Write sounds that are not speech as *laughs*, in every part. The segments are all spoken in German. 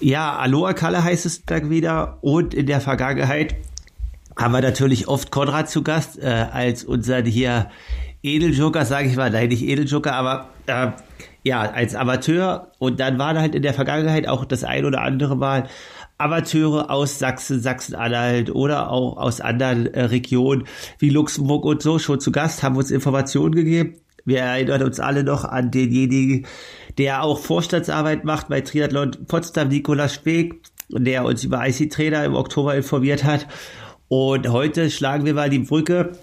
Ja, Aloha Kalle heißt es da wieder. Und in der Vergangenheit haben wir natürlich oft Konrad zu Gast äh, als unser hier Edeljoker, sage ich mal, nein, nicht Edeljoker, aber äh, ja, als Amateur. Und dann waren halt in der Vergangenheit auch das ein oder andere Mal Amateure aus Sachsen, Sachsen-Anhalt oder auch aus anderen äh, Regionen wie Luxemburg und so schon zu Gast, haben uns Informationen gegeben. Wir erinnern uns alle noch an denjenigen, der auch Vorstandsarbeit macht bei Triathlon Potsdam, Nikolaus Speg, der uns über IC-Trainer im Oktober informiert hat. Und heute schlagen wir mal die Brücke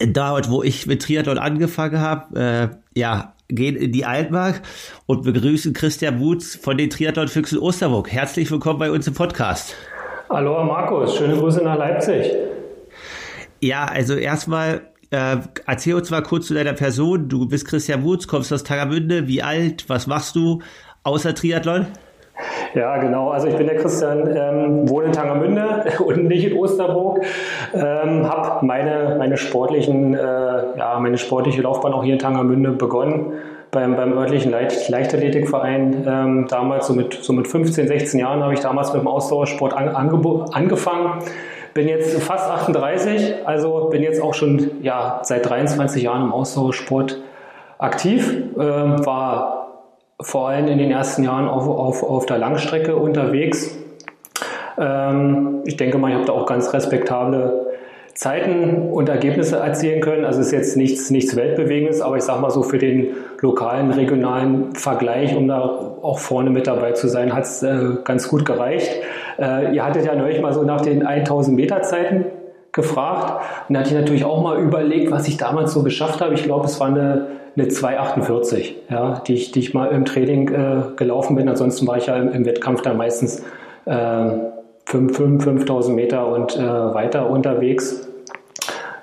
dort, wo ich mit Triathlon angefangen habe. Äh, ja, gehen in die Altmark und begrüßen Christian Wutz von den Triathlon Füchsen Osterburg. Herzlich willkommen bei uns im Podcast. Hallo Markus, schöne Grüße nach Leipzig. Ja, also erstmal äh, erzähl uns mal kurz zu deiner Person. Du bist Christian Wutz, kommst aus Tagamünde. Wie alt? Was machst du außer Triathlon? Ja, genau. Also ich bin der Christian, ähm, wohne in Tangermünde *laughs* und nicht in Osterburg. Ähm, habe meine, meine, äh, ja, meine sportliche Laufbahn auch hier in Tangermünde begonnen. Beim, beim örtlichen Leicht, Leichtathletikverein ähm, damals, so mit, so mit 15, 16 Jahren, habe ich damals mit dem Ausdauersport an, angefangen. Bin jetzt fast 38, also bin jetzt auch schon ja, seit 23 Jahren im Ausdauersport aktiv. Ähm, war vor allem in den ersten Jahren auf, auf, auf der Langstrecke unterwegs. Ähm, ich denke mal, ich habe da auch ganz respektable Zeiten und Ergebnisse erzielen können. Also es ist jetzt nichts, nichts Weltbewegendes, aber ich sage mal so für den lokalen, regionalen Vergleich, um da auch vorne mit dabei zu sein, hat es äh, ganz gut gereicht. Äh, ihr hattet ja neulich mal so nach den 1000 Meter Zeiten gefragt und da hatte ich natürlich auch mal überlegt, was ich damals so geschafft habe. Ich glaube, es war eine eine 2,48, ja, die, ich, die ich mal im Training äh, gelaufen bin. Ansonsten war ich ja im, im Wettkampf dann meistens äh, 5.000 Meter und äh, weiter unterwegs.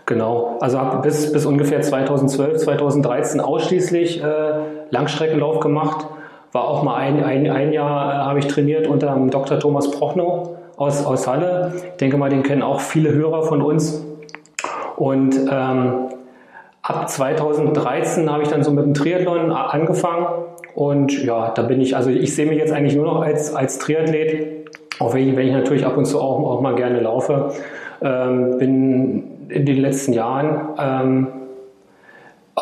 Genau, also habe bis, bis ungefähr 2012, 2013 ausschließlich äh, Langstreckenlauf gemacht. War auch mal ein, ein, ein Jahr äh, habe ich trainiert unter dem Dr. Thomas Prochnow aus, aus Halle. Ich denke mal, den kennen auch viele Hörer von uns. Und ähm, ab 2013 habe ich dann so mit dem Triathlon angefangen und ja, da bin ich, also ich sehe mich jetzt eigentlich nur noch als, als Triathlet, auch wenn ich, wenn ich natürlich ab und zu auch, auch mal gerne laufe. Ähm, bin in den letzten Jahren ähm,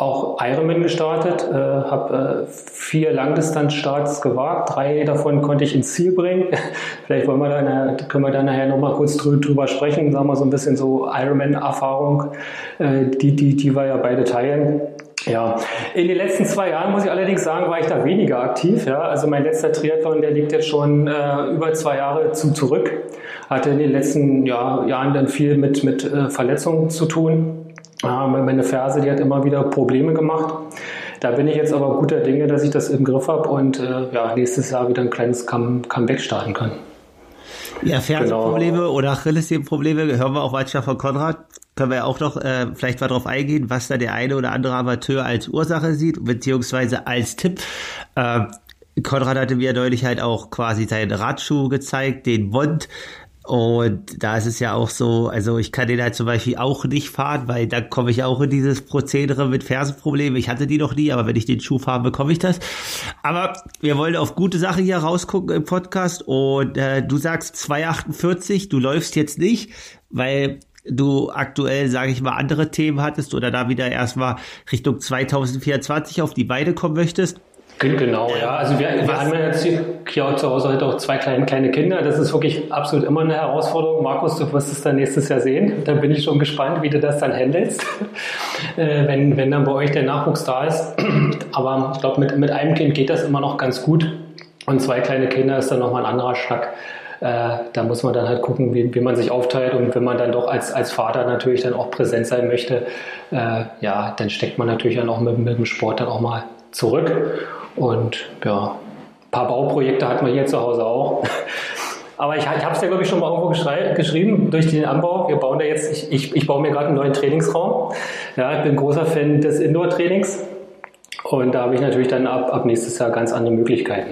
auch Ironman gestartet, äh, habe äh, vier Langdistanzstarts gewagt, drei davon konnte ich ins Ziel bringen. *laughs* Vielleicht wollen wir da, können wir da nachher nochmal kurz drüber sprechen, sagen wir so ein bisschen so Ironman-Erfahrung, äh, die, die, die wir ja beide teilen. Ja, in den letzten zwei Jahren muss ich allerdings sagen, war ich da weniger aktiv. Ja, also mein letzter Triathlon, der liegt jetzt schon äh, über zwei Jahre zu, zurück. Hatte in den letzten ja, Jahren dann viel mit, mit äh, Verletzungen zu tun. Meine Ferse, die hat immer wieder Probleme gemacht. Da bin ich jetzt aber guter Dinge, dass ich das im Griff habe und äh, ja, nächstes Jahr wieder ein kleines Come Comeback starten kann. Ja, Fersenprobleme genau. oder Achillessehnenprobleme hören wir auch manchmal von Konrad. Können wir auch noch äh, vielleicht mal darauf eingehen, was da der eine oder andere Amateur als Ursache sieht, beziehungsweise als Tipp. Äh, Konrad hatte mir neulich halt auch quasi seinen Radschuh gezeigt, den Bond, und da ist es ja auch so, also ich kann den halt zum Beispiel auch nicht fahren, weil da komme ich auch in dieses Prozedere mit Fersenproblemen. Ich hatte die noch nie, aber wenn ich den Schuh fahre, bekomme ich das. Aber wir wollen auf gute Sachen hier rausgucken im Podcast. Und äh, du sagst 2,48, du läufst jetzt nicht, weil du aktuell, sage ich mal, andere Themen hattest oder da wieder erstmal Richtung 2024 auf die Beine kommen möchtest. Genau, ja. Also wir, wir haben ja jetzt hier, hier zu Hause halt auch zwei kleine, kleine Kinder. Das ist wirklich absolut immer eine Herausforderung. Markus, du wirst es dann nächstes Jahr sehen. Da bin ich schon gespannt, wie du das dann handelst, *laughs* äh, wenn, wenn dann bei euch der Nachwuchs da ist. *clears throat* Aber ich glaube, mit, mit einem Kind geht das immer noch ganz gut. Und zwei kleine Kinder ist dann nochmal ein anderer Schnack. Äh, da muss man dann halt gucken, wie, wie man sich aufteilt. Und wenn man dann doch als, als Vater natürlich dann auch präsent sein möchte, äh, ja, dann steckt man natürlich dann auch mit, mit dem Sport dann auch mal zurück. Und ja, ein paar Bauprojekte hatten wir hier zu Hause auch. *laughs* Aber ich, ich habe es ja, glaube ich, schon mal irgendwo geschrieben durch den Anbau. Wir bauen da jetzt, ich, ich, ich baue mir gerade einen neuen Trainingsraum. Ja, ich bin großer Fan des Indoor-Trainings. Und da habe ich natürlich dann ab, ab nächstes Jahr ganz andere Möglichkeiten.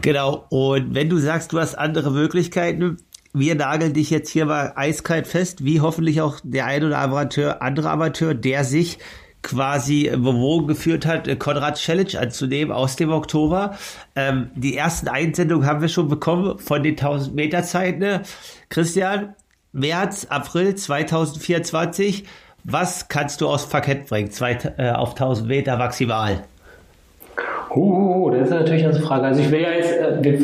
Genau. Und wenn du sagst, du hast andere Möglichkeiten, wir nageln dich jetzt hier mal eiskalt fest, wie hoffentlich auch der ein oder Amateur, andere Amateur, der sich quasi bewogen geführt hat, Konrad Challenge anzunehmen aus dem Oktober. Ähm, die ersten Einsendungen haben wir schon bekommen von den 1000 Meter Zeiten. Christian, März, April 2024. Was kannst du aus Parkett bringen? Zwei, äh, auf 1000 Meter maximal. Uh, das ist natürlich eine Frage. Also ich will ja jetzt, äh,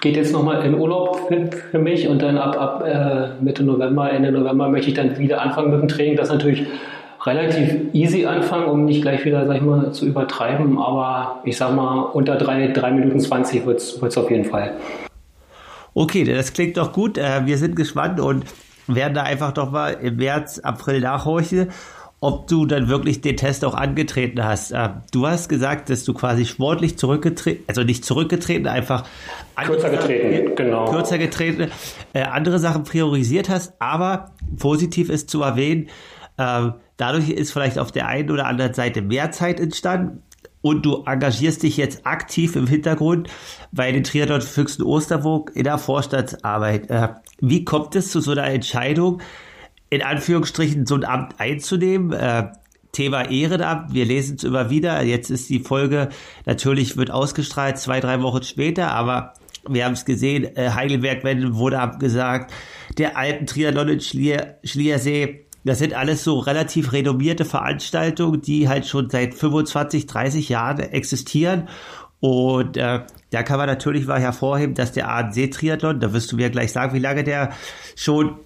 geht jetzt nochmal in Urlaub für, für, mich und dann ab, ab äh, Mitte November, Ende November möchte ich dann wieder anfangen mit dem Training. Das ist natürlich relativ easy anfangen, um nicht gleich wieder, sag ich mal, zu übertreiben. Aber ich sag mal, unter 3, 3 Minuten 20 wird es auf jeden Fall. Okay, das klingt doch gut. Äh, wir sind gespannt und werden da einfach doch mal im März, April nachhorchen, ob du dann wirklich den Test auch angetreten hast. Äh, du hast gesagt, dass du quasi sportlich zurückgetreten, also nicht zurückgetreten, einfach kürzer getreten, genau. Kürzer getreten, äh, andere Sachen priorisiert hast, aber positiv ist zu erwähnen, Dadurch ist vielleicht auf der einen oder anderen Seite mehr Zeit entstanden und du engagierst dich jetzt aktiv im Hintergrund bei den Triathlon Füchsen Osterburg in der Vorstandsarbeit. Äh, wie kommt es zu so einer Entscheidung, in Anführungsstrichen so ein Amt einzunehmen? Äh, Thema Ehrenamt, wir lesen es immer wieder. Jetzt ist die Folge natürlich wird ausgestrahlt zwei, drei Wochen später, aber wir haben es gesehen, äh, Heidelberg wurde abgesagt, der alten Triathlon in Schlier, Schliersee das sind alles so relativ renommierte Veranstaltungen, die halt schon seit 25, 30 Jahren existieren. Und äh, da kann man natürlich mal hervorheben, dass der ANC-Triathlon, da wirst du mir gleich sagen, wie lange der schon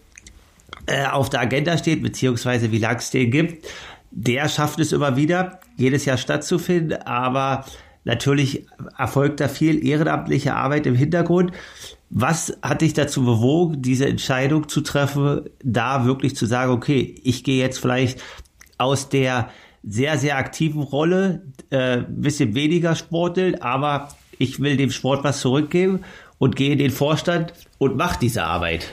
äh, auf der Agenda steht, beziehungsweise wie lange es den gibt. Der schafft es immer wieder, jedes Jahr stattzufinden, aber natürlich erfolgt da viel ehrenamtliche Arbeit im Hintergrund. Was hat dich dazu bewogen, diese Entscheidung zu treffen, da wirklich zu sagen, okay, ich gehe jetzt vielleicht aus der sehr, sehr aktiven Rolle, äh, bisschen weniger sporteln, aber ich will dem Sport was zurückgeben und gehe in den Vorstand und mache diese Arbeit.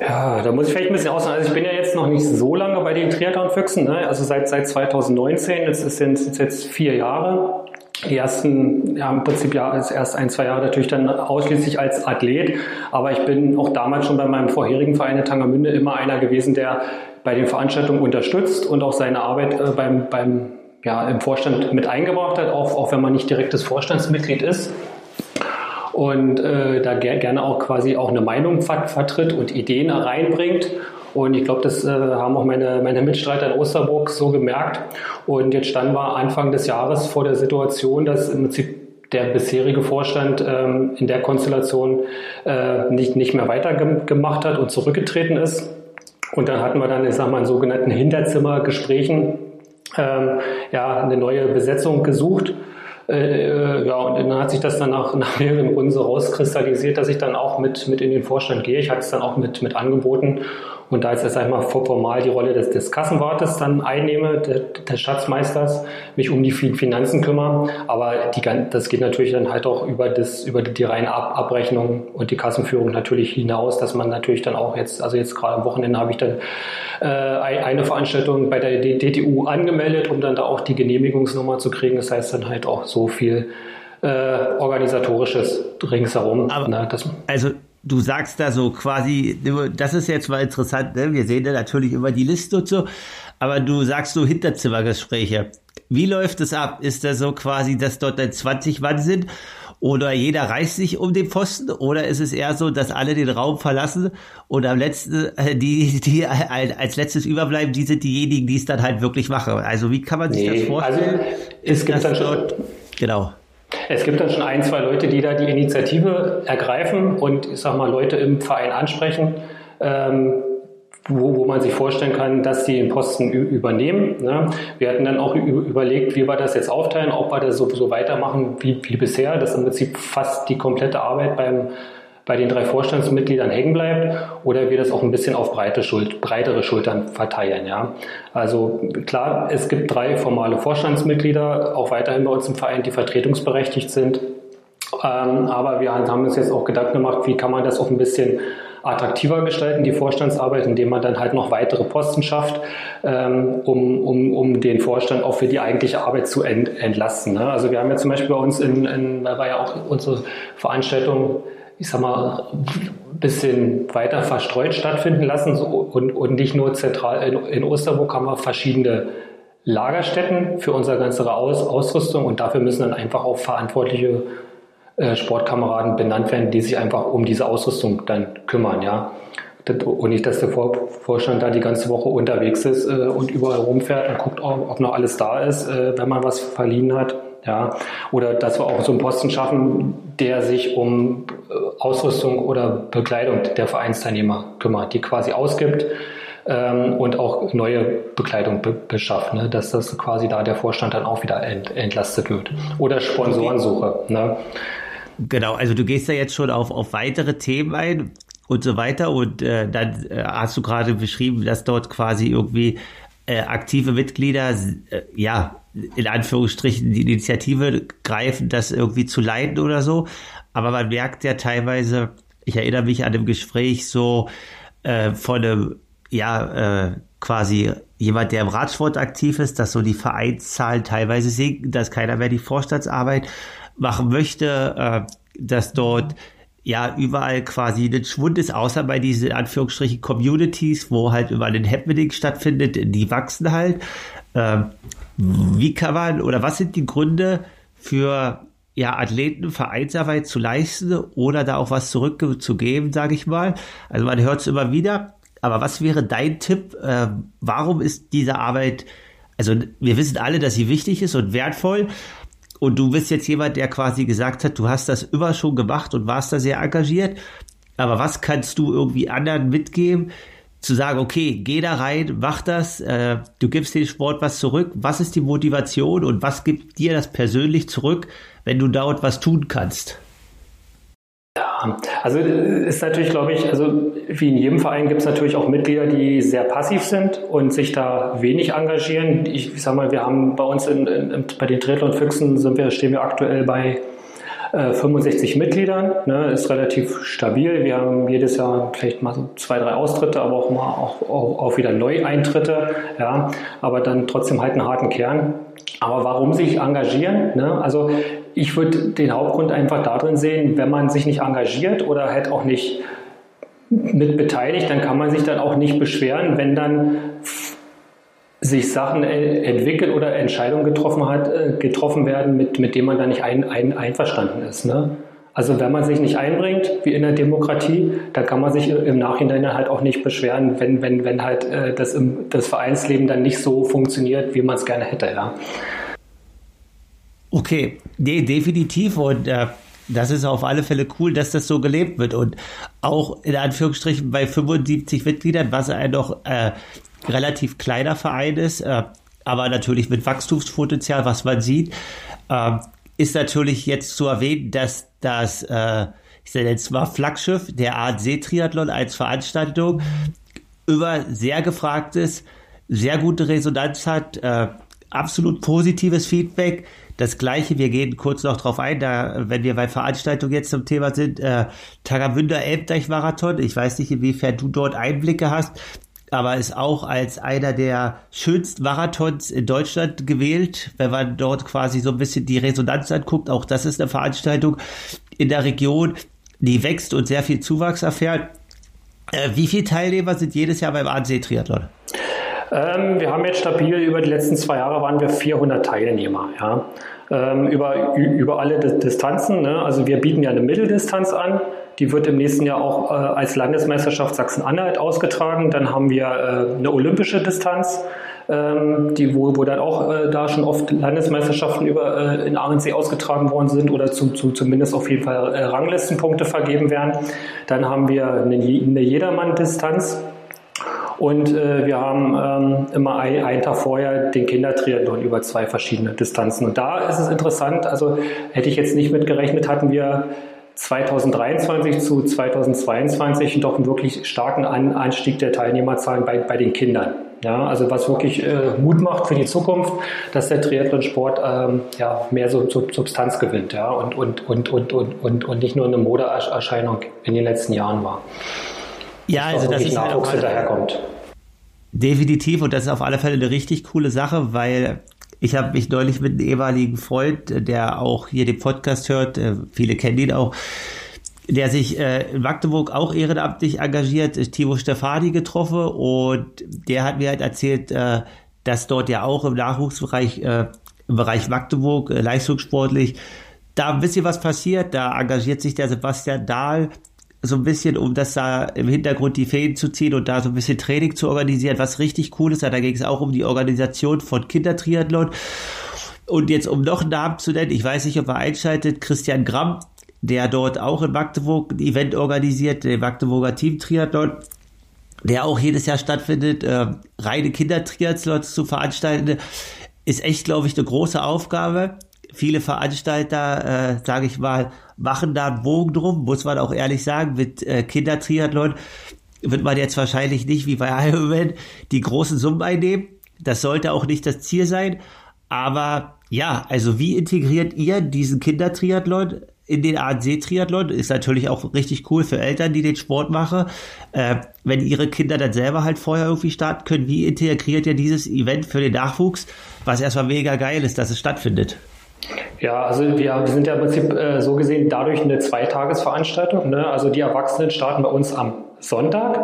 Ja, da muss ich vielleicht ein bisschen aussagen. Also ich bin ja jetzt noch nicht so lange bei den Triathlon-Füchsen, ne? also seit, seit 2019, das ist jetzt, vier Jahre ersten, ja, im Prinzip ja, als erst ein, zwei Jahre natürlich dann ausschließlich als Athlet. Aber ich bin auch damals schon bei meinem vorherigen Verein in Tangermünde immer einer gewesen, der bei den Veranstaltungen unterstützt und auch seine Arbeit äh, beim, beim, ja, im Vorstand mit eingebracht hat, auch, auch wenn man nicht direktes Vorstandsmitglied ist. Und äh, da ger gerne auch quasi auch eine Meinung vertritt und Ideen reinbringt. Und ich glaube, das äh, haben auch meine, meine Mitstreiter in Osterburg so gemerkt. Und jetzt standen wir Anfang des Jahres vor der Situation, dass im Prinzip der bisherige Vorstand ähm, in der Konstellation äh, nicht, nicht mehr weitergemacht hat und zurückgetreten ist. Und dann hatten wir dann, ich sag mal, in sogenannten Hinterzimmergesprächen ähm, ja, eine neue Besetzung gesucht. Äh, ja, und dann hat sich das dann nach, *laughs* nach mehreren Runden so rauskristallisiert, dass ich dann auch mit, mit in den Vorstand gehe. Ich hatte es dann auch mit, mit angeboten und da jetzt sag ich mal formal die Rolle des, des Kassenwartes dann einnehme, des, des Schatzmeisters, mich um die Finanzen kümmere. Aber die, das geht natürlich dann halt auch über, das, über die reine Ab Abrechnung und die Kassenführung natürlich hinaus, dass man natürlich dann auch jetzt, also jetzt gerade am Wochenende habe ich dann äh, eine Veranstaltung bei der DTU angemeldet, um dann da auch die Genehmigungsnummer zu kriegen. Das heißt dann halt auch so viel äh, organisatorisches ringsherum. Aber, ne, also du sagst da so quasi, das ist jetzt mal interessant, ne? wir sehen da natürlich immer die Liste und so, aber du sagst so Hinterzimmergespräche. Wie läuft es ab? Ist das so quasi, dass dort dann 20 Mann sind oder jeder reißt sich um den Pfosten oder ist es eher so, dass alle den Raum verlassen und am letzten, äh, die, die als letztes überbleiben, die sind diejenigen, die es dann halt wirklich machen. Also wie kann man sich nee, das vorstellen? Also es gibt dann schon, genau. Es gibt dann schon ein, zwei Leute, die da die Initiative ergreifen und ich sag mal Leute im Verein ansprechen, ähm, wo, wo man sich vorstellen kann, dass die den Posten übernehmen. Ne? Wir hatten dann auch überlegt, wie wir das jetzt aufteilen, ob wir das so, weitermachen wie, wie bisher, dass im Prinzip fast die komplette Arbeit beim bei den drei Vorstandsmitgliedern hängen bleibt oder wir das auch ein bisschen auf breite Schuld, breitere Schultern verteilen. Ja. Also klar, es gibt drei formale Vorstandsmitglieder, auch weiterhin bei uns im Verein, die vertretungsberechtigt sind. Ähm, aber wir haben uns jetzt auch Gedanken gemacht, wie kann man das auch ein bisschen attraktiver gestalten, die Vorstandsarbeit, indem man dann halt noch weitere Posten schafft, ähm, um, um, um den Vorstand auch für die eigentliche Arbeit zu ent, entlasten. Ne? Also wir haben ja zum Beispiel bei uns in, in da war ja auch unsere Veranstaltung ich sag mal, ein bisschen weiter verstreut stattfinden lassen und, und nicht nur zentral in, in Osterburg haben wir verschiedene Lagerstätten für unsere ganze Aus Ausrüstung und dafür müssen dann einfach auch verantwortliche äh, Sportkameraden benannt werden, die sich einfach um diese Ausrüstung dann kümmern, ja. Und nicht, dass der Vor Vorstand da die ganze Woche unterwegs ist äh, und überall rumfährt und guckt, ob, ob noch alles da ist, äh, wenn man was verliehen hat. Ja, oder dass wir auch so einen Posten schaffen, der sich um äh, Ausrüstung oder Bekleidung der Vereinsteilnehmer kümmert, die quasi ausgibt ähm, und auch neue Bekleidung be beschafft, ne? dass das quasi da der Vorstand dann auch wieder ent entlastet wird. Oder Sponsorensuche. Ne? Genau, also du gehst ja jetzt schon auf, auf weitere Themen ein und so weiter und äh, dann äh, hast du gerade beschrieben, dass dort quasi irgendwie äh, aktive Mitglieder, äh, ja, in Anführungsstrichen die Initiative greifen, das irgendwie zu leiten oder so. Aber man merkt ja teilweise, ich erinnere mich an dem Gespräch so äh, von einem, ja, äh, quasi jemand, der im Radsport aktiv ist, dass so die Vereinszahlen teilweise sinken, dass keiner mehr die Vorstandsarbeit machen möchte, äh, dass dort ja überall quasi ein Schwund ist, außer bei diesen in Anführungsstrichen Communities, wo halt überall ein Happening stattfindet, die wachsen halt. Ähm, wie kann man oder was sind die Gründe für ja, Athleten Vereinsarbeit zu leisten oder da auch was zurückzugeben, sage ich mal. Also man hört es immer wieder. Aber was wäre dein Tipp? Äh, warum ist diese Arbeit, also wir wissen alle, dass sie wichtig ist und wertvoll, und du bist jetzt jemand, der quasi gesagt hat, du hast das immer schon gemacht und warst da sehr engagiert. Aber was kannst du irgendwie anderen mitgeben, zu sagen, okay, geh da rein, mach das, äh, du gibst dem Sport was zurück. Was ist die Motivation und was gibt dir das persönlich zurück, wenn du dort was tun kannst? Ja, also ist natürlich, glaube ich, also wie in jedem Verein gibt es natürlich auch Mitglieder, die sehr passiv sind und sich da wenig engagieren. Ich, ich sag mal, wir haben bei uns in, in, bei den Triathlon Füchsen sind wir, stehen wir aktuell bei äh, 65 Mitgliedern, ne, ist relativ stabil. Wir haben jedes Jahr vielleicht mal so zwei, drei Austritte, aber auch mal auch, auch, auch wieder Neueintritte, ja, aber dann trotzdem halt einen harten Kern. Aber warum sich engagieren? Ne? Also ich würde den Hauptgrund einfach darin sehen, wenn man sich nicht engagiert oder halt auch nicht mit beteiligt, dann kann man sich dann auch nicht beschweren, wenn dann sich Sachen entwickeln oder Entscheidungen getroffen hat, äh, getroffen werden, mit, mit denen man dann nicht ein, ein, einverstanden ist. Ne? Also wenn man sich nicht einbringt, wie in der Demokratie, dann kann man sich im Nachhinein halt auch nicht beschweren, wenn, wenn, wenn halt äh, das, im, das Vereinsleben dann nicht so funktioniert, wie man es gerne hätte. Ja. Okay, nee, definitiv. Und äh, das ist auf alle Fälle cool, dass das so gelebt wird. Und auch in Anführungsstrichen bei 75 Mitgliedern, was ein doch äh, relativ kleiner Verein ist, äh, aber natürlich mit Wachstumspotenzial, was man sieht, äh, ist natürlich jetzt zu erwähnen, dass das, äh, ich sage jetzt mal Flaggschiff, der ANC-Triathlon als Veranstaltung über sehr gefragtes, sehr gute Resonanz hat, äh, absolut positives Feedback. Das gleiche, wir gehen kurz noch drauf ein, da, wenn wir bei Veranstaltungen jetzt zum Thema sind, äh, Tagamünder Elbdeich Marathon. Ich weiß nicht, inwiefern du dort Einblicke hast, aber ist auch als einer der schönsten Marathons in Deutschland gewählt, wenn man dort quasi so ein bisschen die Resonanz anguckt. Auch das ist eine Veranstaltung in der Region, die wächst und sehr viel Zuwachs erfährt. Äh, wie viele Teilnehmer sind jedes Jahr beim ANC-Triathlon? Ähm, wir haben jetzt stabil über die letzten zwei Jahre waren wir 400 Teilnehmer. Ja. Ähm, über, über alle Distanzen. Ne? Also wir bieten ja eine Mitteldistanz an. Die wird im nächsten Jahr auch äh, als Landesmeisterschaft Sachsen-Anhalt ausgetragen. Dann haben wir äh, eine olympische Distanz, ähm, die, wo, wo dann auch äh, da schon oft Landesmeisterschaften über, äh, in Ahrensee ausgetragen worden sind oder zu, zu, zumindest auf jeden Fall äh, Ranglistenpunkte vergeben werden. Dann haben wir eine, eine Jedermann-Distanz. Und äh, wir haben ähm, immer ein, einen Tag vorher den Kindertriathlon über zwei verschiedene Distanzen. Und da ist es interessant, also hätte ich jetzt nicht mitgerechnet, hatten wir 2023 zu 2022 doch einen wirklich starken Anstieg der Teilnehmerzahlen bei, bei den Kindern. Ja, also was wirklich äh, Mut macht für die Zukunft, dass der Triathlonsport ähm, ja, mehr so, so Substanz gewinnt ja, und, und, und, und, und, und, und nicht nur eine Modeerscheinung in den letzten Jahren war. Ja, also das ist Nachwuchs halt daherkommt. Definitiv und das ist auf alle Fälle eine richtig coole Sache, weil ich habe mich neulich mit einem ehemaligen Freund, der auch hier den Podcast hört, äh, viele kennen ihn auch, der sich äh, in Magdeburg auch ehrenamtlich engagiert, Timo Stefani getroffen und der hat mir halt erzählt, äh, dass dort ja auch im Nachwuchsbereich, äh, im Bereich Magdeburg, äh, leistungssportlich, da ein bisschen was passiert. Da engagiert sich der Sebastian Dahl so ein bisschen, um das da im Hintergrund die Fäden zu ziehen und da so ein bisschen Training zu organisieren, was richtig cool ist. Da ging es auch um die Organisation von Kindertriathlon. Und jetzt, um noch einen Namen zu nennen, ich weiß nicht, ob er einschaltet, Christian Gramm, der dort auch in Magdeburg ein Event organisiert, der Magdeburger Team Triathlon, der auch jedes Jahr stattfindet, äh, reine Kindertriathlons zu veranstalten, ist echt, glaube ich, eine große Aufgabe. Viele Veranstalter, äh, sage ich mal, machen da einen Bogen drum, muss man auch ehrlich sagen, mit äh, Kindertriathlon wird man jetzt wahrscheinlich nicht wie bei Ironman die großen Summen einnehmen. Das sollte auch nicht das Ziel sein. Aber ja, also wie integriert ihr diesen Kindertriathlon in den ANC-Triathlon? Ist natürlich auch richtig cool für Eltern, die den Sport machen. Äh, wenn ihre Kinder dann selber halt vorher irgendwie starten können, wie integriert ihr dieses Event für den Nachwuchs, was erstmal mega geil ist, dass es stattfindet? Ja, also wir, sind ja im Prinzip äh, so gesehen dadurch eine Zweitagesveranstaltung. Ne? Also die Erwachsenen starten bei uns am Sonntag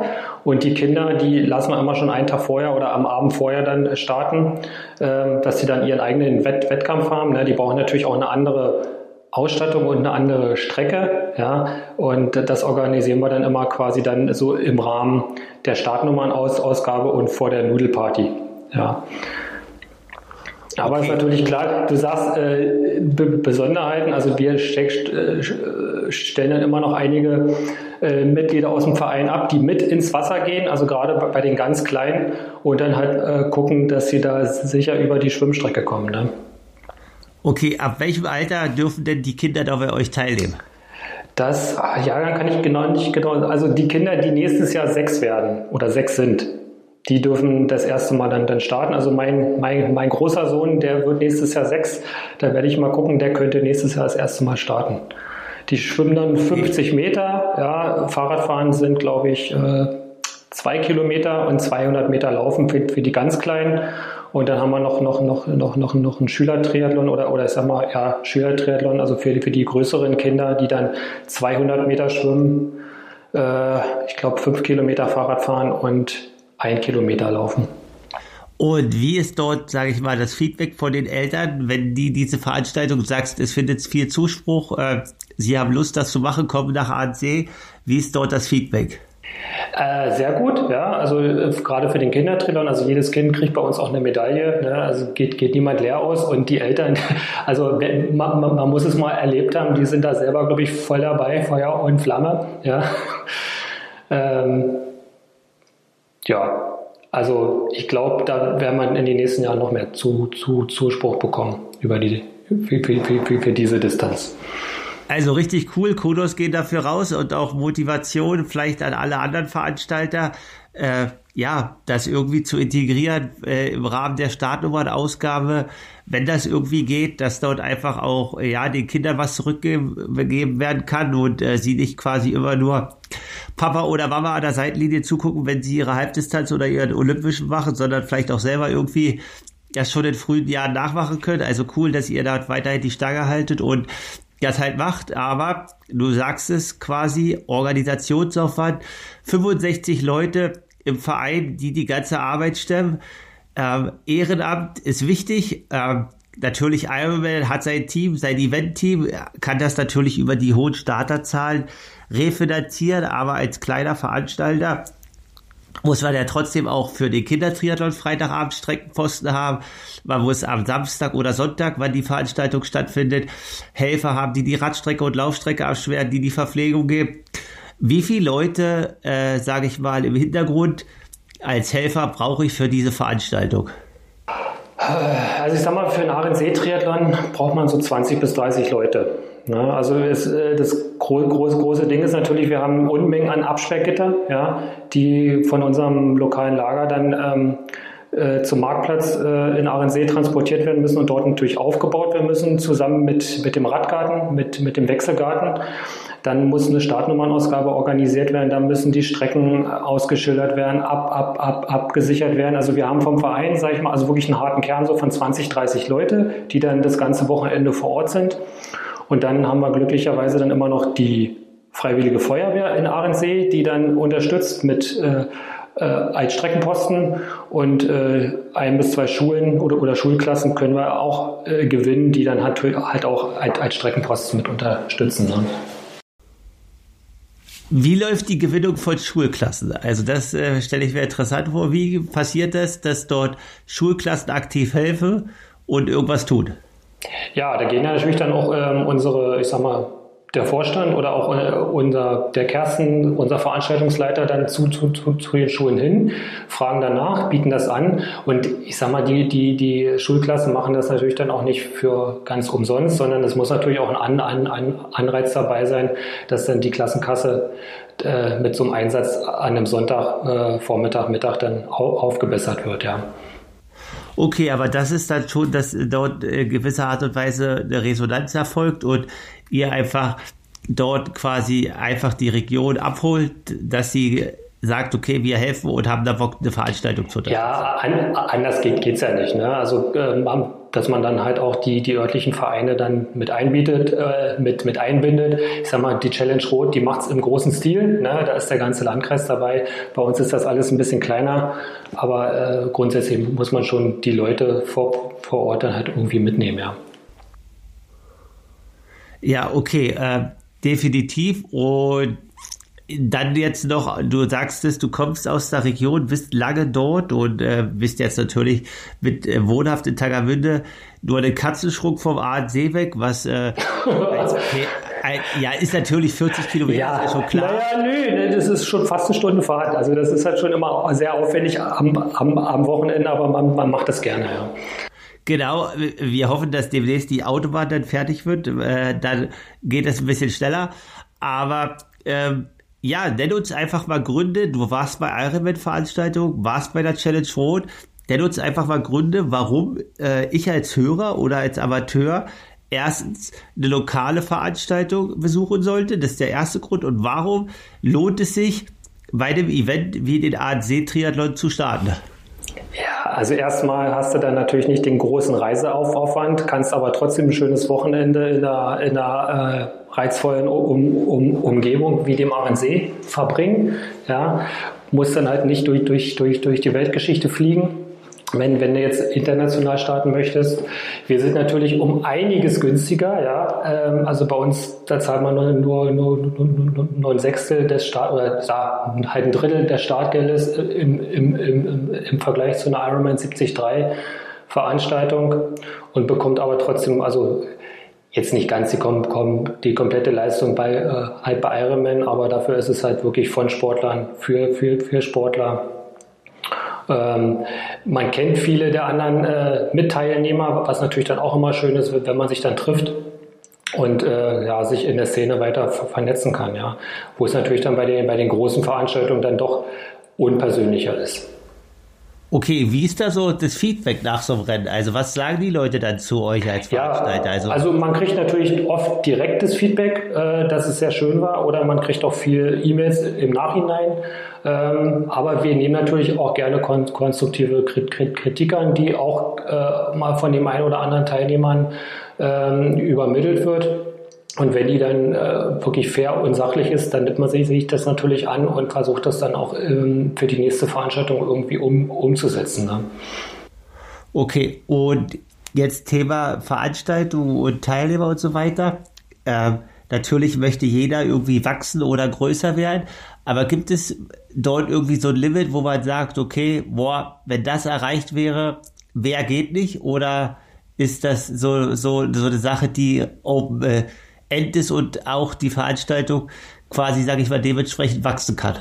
und die Kinder, die lassen wir immer schon einen Tag vorher oder am Abend vorher dann starten, äh, dass sie dann ihren eigenen Wett Wettkampf haben. Ne? Die brauchen natürlich auch eine andere Ausstattung und eine andere Strecke, ja, und das organisieren wir dann immer quasi dann so im Rahmen der Startnummernausgabe und vor der Nudelparty, ja. Aber okay. ist natürlich klar, du sagst äh, Be Besonderheiten, also wir äh, stellen dann immer noch einige äh, Mitglieder aus dem Verein ab, die mit ins Wasser gehen, also gerade bei, bei den ganz Kleinen und dann halt äh, gucken, dass sie da sicher über die Schwimmstrecke kommen. Ne? Okay, ab welchem Alter dürfen denn die Kinder da bei euch teilnehmen? Das, ja, dann kann ich genau nicht genau, also die Kinder, die nächstes Jahr sechs werden oder sechs sind, die dürfen das erste Mal dann, dann starten. Also mein, mein, mein großer Sohn, der wird nächstes Jahr sechs. Da werde ich mal gucken, der könnte nächstes Jahr das erste Mal starten. Die schwimmen dann 50 Meter. Ja, Fahrradfahren sind, glaube ich, äh, zwei Kilometer und 200 Meter Laufen für, für die ganz Kleinen. Und dann haben wir noch, noch, noch, noch, noch, noch einen Schülertriathlon oder, oder ich sag mal, ja, Schülertriathlon, also für, für die größeren Kinder, die dann 200 Meter schwimmen, äh, ich glaube, fünf Kilometer Fahrrad fahren und ein Kilometer laufen. Und wie ist dort, sage ich mal, das Feedback von den Eltern, wenn die diese Veranstaltung sagst, es findet viel Zuspruch, äh, sie haben Lust, das zu machen, kommen nach ANC. Wie ist dort das Feedback? Äh, sehr gut, ja. Also äh, gerade für den Kindertriathlon, also jedes Kind kriegt bei uns auch eine Medaille. Ne? Also geht, geht niemand leer aus und die Eltern, *laughs* also man, man, man muss es mal erlebt haben, die sind da selber, glaube ich, voll dabei, Feuer und Flamme, ja. *laughs* ähm, ja, also ich glaube, da werden wir in den nächsten Jahren noch mehr zu, zu, Zuspruch bekommen über die, für, für, für, für diese Distanz. Also richtig cool, Kudos gehen dafür raus und auch Motivation vielleicht an alle anderen Veranstalter, äh, ja, das irgendwie zu integrieren äh, im Rahmen der Startnummernausgabe, wenn das irgendwie geht, dass dort einfach auch ja den Kindern was zurückgegeben werden kann und äh, sie nicht quasi immer nur Papa oder Mama an der Seitenlinie zugucken, wenn sie ihre Halbdistanz oder ihren Olympischen machen, sondern vielleicht auch selber irgendwie das schon in frühen Jahren nachmachen können. Also cool, dass ihr da weiterhin die Stange haltet und das halt macht, aber du sagst es quasi, Organisationsaufwand, 65 Leute im Verein, die die ganze Arbeit stemmen. Ähm, Ehrenamt ist wichtig. Ähm, natürlich Ironman hat sein Team, sein Event-Team, kann das natürlich über die hohen Starterzahlen refinanzieren, aber als kleiner Veranstalter muss man ja trotzdem auch für den Kindertriathlon Freitagabend Streckenposten haben. Man muss am Samstag oder Sonntag, wann die Veranstaltung stattfindet, Helfer haben, die die Radstrecke und Laufstrecke abschweren, die die Verpflegung geben. Wie viele Leute, äh, sage ich mal, im Hintergrund als Helfer brauche ich für diese Veranstaltung? Also ich sag mal, für einen Ahrensee-Triathlon braucht man so 20 bis 30 Leute. Ne? Also es, äh, das große, große Ding ist natürlich, wir haben Unmengen an Absperrgitter, ja, die von unserem lokalen Lager dann ähm, äh, zum Marktplatz äh, in Ahrensee transportiert werden müssen und dort natürlich aufgebaut werden müssen, zusammen mit, mit dem Radgarten, mit, mit dem Wechselgarten. Dann muss eine Startnummernausgabe organisiert werden, dann müssen die Strecken ausgeschildert werden, ab, ab, ab, abgesichert werden. Also wir haben vom Verein, sage ich mal, also wirklich einen harten Kern so von 20, 30 Leute, die dann das ganze Wochenende vor Ort sind. Und dann haben wir glücklicherweise dann immer noch die Freiwillige Feuerwehr in Ahrensee, die dann unterstützt mit äh, äh, als Streckenposten und äh, ein bis zwei Schulen oder, oder Schulklassen können wir auch äh, gewinnen, die dann halt, halt auch als, als Streckenposten mit unterstützen. Ne? Wie läuft die Gewinnung von Schulklassen? Also das äh, stelle ich mir interessant vor. Wie passiert das, dass dort Schulklassen aktiv helfen und irgendwas tun? Ja, da gehen ja natürlich dann auch ähm, unsere, ich sag mal, der Vorstand oder auch äh, unser, der Kersten, unser Veranstaltungsleiter dann zu, zu, zu, zu, den Schulen hin, fragen danach, bieten das an und ich sag mal, die, die, die Schulklassen machen das natürlich dann auch nicht für ganz umsonst, sondern es muss natürlich auch ein an, an, Anreiz dabei sein, dass dann die Klassenkasse äh, mit so einem Einsatz an einem Sonntag, äh, Vormittag, Mittag dann au, aufgebessert wird, ja. Okay, aber das ist dann schon, dass dort äh, gewisser Art und Weise eine Resonanz erfolgt und ihr einfach dort quasi einfach die Region abholt, dass sie sagt, okay, wir helfen und haben da Bock, eine Veranstaltung zu unterstützen. Ja, an, anders geht es ja nicht. Ne? Also, ähm, dass man dann halt auch die, die örtlichen Vereine dann mit einbietet, äh, mit, mit einbindet. Ich sag mal, die Challenge Rot, die macht es im großen Stil. Ne? Da ist der ganze Landkreis dabei. Bei uns ist das alles ein bisschen kleiner. Aber äh, grundsätzlich muss man schon die Leute vor, vor Ort dann halt irgendwie mitnehmen, ja. Ja, okay, äh, definitiv. Und dann jetzt noch, du sagst es, du kommst aus der Region, bist lange dort und äh, bist jetzt natürlich mit äh, wohnhaft in Tagermünde nur den Katzenschruck vom ANC weg, was äh, als, äh, ja ist natürlich 40 Kilometer, ja, ist schon klar. Naja, nö, ne, das ist schon fast eine Stunde Fahrt. Also das ist halt schon immer sehr aufwendig am, am, am Wochenende, aber man, man macht das gerne, ja. Genau, wir hoffen, dass demnächst die Autobahn dann fertig wird. Äh, dann geht es ein bisschen schneller. Aber ähm, ja, nenn uns einfach mal Gründe. Du warst bei Ironman-Veranstaltungen, warst bei der Challenge Rot. Nenn uns einfach mal Gründe, warum äh, ich als Hörer oder als Amateur erstens eine lokale Veranstaltung besuchen sollte. Das ist der erste Grund. Und warum lohnt es sich, bei dem Event wie den ANC-Triathlon zu starten? Ja, also erstmal hast du dann natürlich nicht den großen Reiseaufwand, kannst aber trotzdem ein schönes Wochenende in einer, in einer äh, reizvollen um, um, Umgebung wie dem Ahrensee verbringen. Ja, musst dann halt nicht durch, durch, durch, durch die Weltgeschichte fliegen wenn, wenn du jetzt international starten möchtest. Wir sind natürlich um einiges günstiger, ja. Ähm, also bei uns, da zahlt man nur, nur, nur, nur, nur ein Sechstel des Start oder ja, halt ein Drittel des Startgeldes im, im, im, im Vergleich zu einer Ironman 73 Veranstaltung und bekommt aber trotzdem, also jetzt nicht ganz die, die komplette Leistung bei, äh, halt bei Ironman, aber dafür ist es halt wirklich von Sportlern für, für, für Sportler ähm, man kennt viele der anderen äh, Mitteilnehmer, was natürlich dann auch immer schön ist, wenn man sich dann trifft und äh, ja, sich in der Szene weiter vernetzen kann, ja. Wo es natürlich dann bei den, bei den großen Veranstaltungen dann doch unpersönlicher ist. Okay, wie ist da so das Feedback nach so einem Rennen? Also was sagen die Leute dann zu euch als Veranstalter? Ja, also, also man kriegt natürlich oft direktes Feedback, äh, dass es sehr schön war, oder man kriegt auch viel E-Mails im Nachhinein. Ähm, aber wir nehmen natürlich auch gerne kon konstruktive Kritik an, die auch äh, mal von dem einen oder anderen Teilnehmern ähm, übermittelt wird. Und wenn die dann äh, wirklich fair und sachlich ist, dann nimmt man sich, sich das natürlich an und versucht das dann auch ähm, für die nächste Veranstaltung irgendwie um, umzusetzen. Ne? Okay, und jetzt Thema Veranstaltung und Teilnehmer und so weiter. Ähm, natürlich möchte jeder irgendwie wachsen oder größer werden, aber gibt es dort irgendwie so ein Limit, wo man sagt, okay, boah, wenn das erreicht wäre, wer geht nicht? Oder ist das so, so, so eine Sache, die open, äh, end ist und auch die Veranstaltung quasi, sage ich mal, dementsprechend wachsen kann.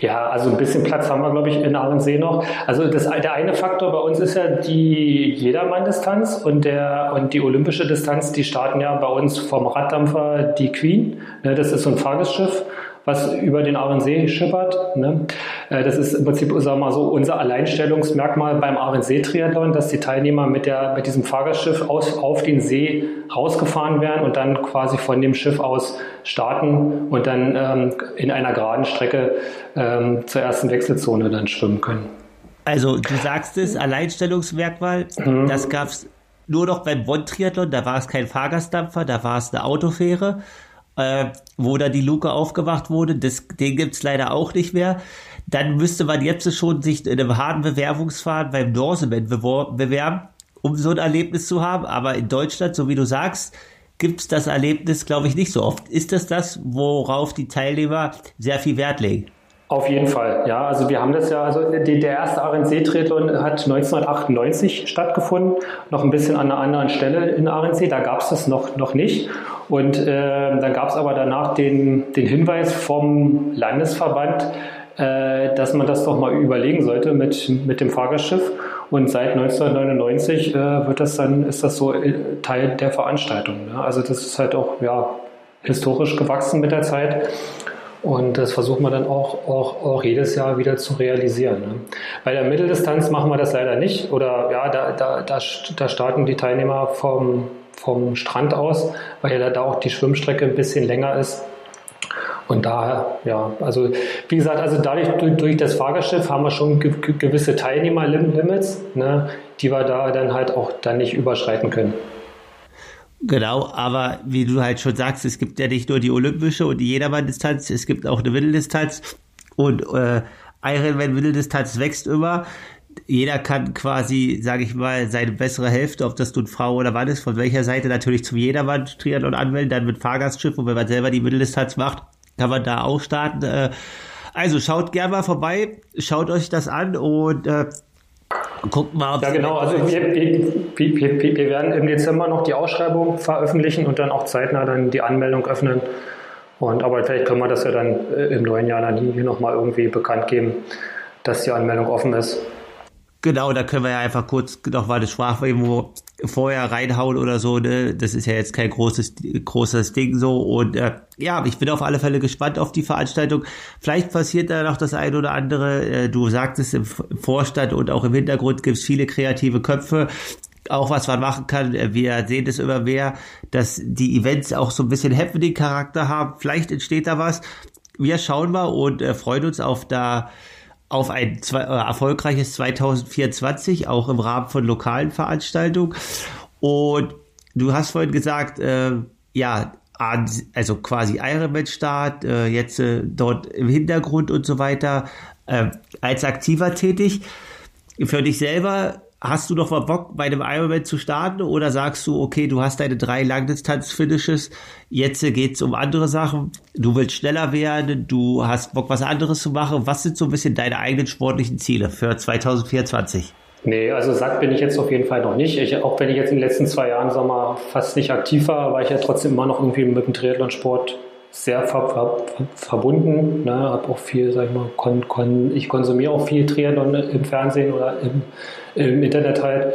Ja, also ein bisschen Platz haben wir, glaube ich, in Ahrensee noch. Also das, der eine Faktor bei uns ist ja die Jedermann-Distanz und, und die olympische Distanz, die starten ja bei uns vom Raddampfer die Queen. Ne, das ist so ein Fahrgastschiff was über den Ahrensee schippert. Ne? Äh, das ist im Prinzip sagen wir mal so, unser Alleinstellungsmerkmal beim Ahrensee-Triathlon, dass die Teilnehmer mit, der, mit diesem Fahrgastschiff aus, auf den See rausgefahren werden und dann quasi von dem Schiff aus starten und dann ähm, in einer geraden Strecke ähm, zur ersten Wechselzone dann schwimmen können. Also du sagst es, Alleinstellungsmerkmal, mhm. das gab es nur noch beim Bonn-Triathlon, da war es kein Fahrgastdampfer, da war es eine Autofähre. Äh, wo da die Luke aufgemacht wurde. Das, den gibt's leider auch nicht mehr. Dann müsste man jetzt schon sich in einem harten Bewerbungsfahren beim Dorsement bewerben, um so ein Erlebnis zu haben. Aber in Deutschland, so wie du sagst, gibt's das Erlebnis, glaube ich, nicht so oft. Ist das das, worauf die Teilnehmer sehr viel Wert legen? Auf jeden Fall, ja. Also wir haben das ja, also die, der erste Arendsee-Triathlon hat 1998 stattgefunden, noch ein bisschen an einer anderen Stelle in Arendsee. Da gab es das noch, noch nicht. Und äh, dann gab es aber danach den, den Hinweis vom Landesverband, äh, dass man das doch mal überlegen sollte mit, mit dem Fahrgastschiff. Und seit 1999 äh, wird das dann, ist das so äh, Teil der Veranstaltung. Ne? Also das ist halt auch ja, historisch gewachsen mit der Zeit. Und das versucht man dann auch, auch, auch jedes Jahr wieder zu realisieren. Ne? Bei der Mitteldistanz machen wir das leider nicht. Oder ja, da, da, da, da starten die Teilnehmer vom, vom Strand aus, weil ja da auch die Schwimmstrecke ein bisschen länger ist. Und daher, ja, also wie gesagt, also dadurch durch, durch das Fahrgastschiff haben wir schon ge gewisse Teilnehmerlimits, ne, die wir da dann halt auch dann nicht überschreiten können. Genau, aber wie du halt schon sagst, es gibt ja nicht nur die olympische und die Jedermann-Distanz, es gibt auch eine Mitteldistanz und äh, Ironman Mitteldistanz wächst immer. Jeder kann quasi, sage ich mal, seine bessere Hälfte, ob das nun Frau oder Mann ist, von welcher Seite natürlich zum Jedermann Triathlon anmelden, dann mit Fahrgastschiff und wenn man selber die Mitteldistanz macht, kann man da auch starten. Äh, also schaut gerne mal vorbei, schaut euch das an und äh, guckt mal. Ja, genau. Also wir, wir, wir, wir, werden im Dezember noch die Ausschreibung veröffentlichen und dann auch zeitnah dann die Anmeldung öffnen. Und aber vielleicht können wir das ja dann äh, im neuen Jahr dann hier nochmal irgendwie bekannt geben, dass die Anmeldung offen ist. Genau, da können wir ja einfach kurz noch mal eine Sprachmemo vorher reinhauen oder so. Ne? Das ist ja jetzt kein großes, großes Ding so. Und äh, ja, ich bin auf alle Fälle gespannt auf die Veranstaltung. Vielleicht passiert da noch das eine oder andere. Äh, du sagtest im Vorstand und auch im Hintergrund gibt es viele kreative Köpfe. Auch was man machen kann, äh, wir sehen das immer mehr, dass die Events auch so ein bisschen Happening-Charakter haben. Vielleicht entsteht da was. Wir schauen mal und äh, freuen uns auf da auf ein zwei, äh, erfolgreiches 2024, auch im Rahmen von lokalen Veranstaltungen. Und du hast vorhin gesagt, äh, ja, also quasi Ironman-Start, äh, jetzt äh, dort im Hintergrund und so weiter, äh, als Aktiver tätig. Für dich selber hast du noch mal Bock, bei einem Ironman zu starten oder sagst du, okay, du hast deine drei Langdistanz-Finishes, jetzt geht's um andere Sachen, du willst schneller werden, du hast Bock, was anderes zu machen. Was sind so ein bisschen deine eigenen sportlichen Ziele für 2024? Nee, also satt bin ich jetzt auf jeden Fall noch nicht. Ich, auch wenn ich jetzt in den letzten zwei Jahren, sag fast nicht aktiv war, war ich ja trotzdem immer noch irgendwie mit dem Triathlonsport sehr ver ver verbunden. Ne? Hab auch viel, sag ich mal, kon kon ich konsumiere auch viel Triathlon im Fernsehen oder im, im Internet halt.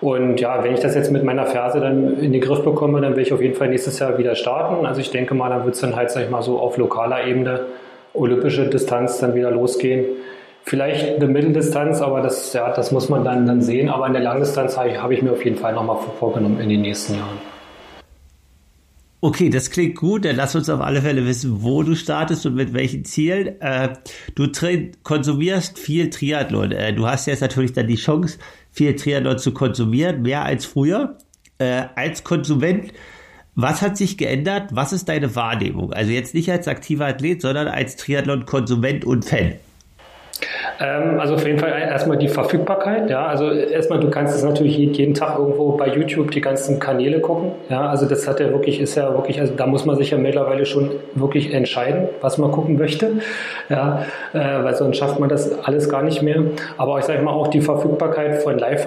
Und ja, wenn ich das jetzt mit meiner Ferse dann in den Griff bekomme, dann will ich auf jeden Fall nächstes Jahr wieder starten. Also ich denke mal, dann wird es dann halt, sag ich mal, so auf lokaler Ebene olympische Distanz dann wieder losgehen. Vielleicht eine Mitteldistanz, aber das, ja, das muss man dann, dann sehen. Aber in der Langdistanz habe ich, hab ich mir auf jeden Fall nochmal vorgenommen in den nächsten Jahren. Okay, das klingt gut. Dann lass uns auf alle Fälle wissen, wo du startest und mit welchen Zielen. Äh, du konsumierst viel Triathlon. Äh, du hast jetzt natürlich dann die Chance, viel Triathlon zu konsumieren, mehr als früher. Äh, als Konsument, was hat sich geändert? Was ist deine Wahrnehmung? Also jetzt nicht als aktiver Athlet, sondern als Triathlon-Konsument und Fan. Ähm, also auf jeden Fall erstmal die Verfügbarkeit. Ja, also erstmal, du kannst es natürlich jeden Tag irgendwo bei YouTube die ganzen Kanäle gucken. Ja, also das hat ja wirklich, ist ja wirklich, also da muss man sich ja mittlerweile schon wirklich entscheiden, was man gucken möchte. Ja, äh, weil sonst schafft man das alles gar nicht mehr. Aber ich sage mal auch die Verfügbarkeit von Live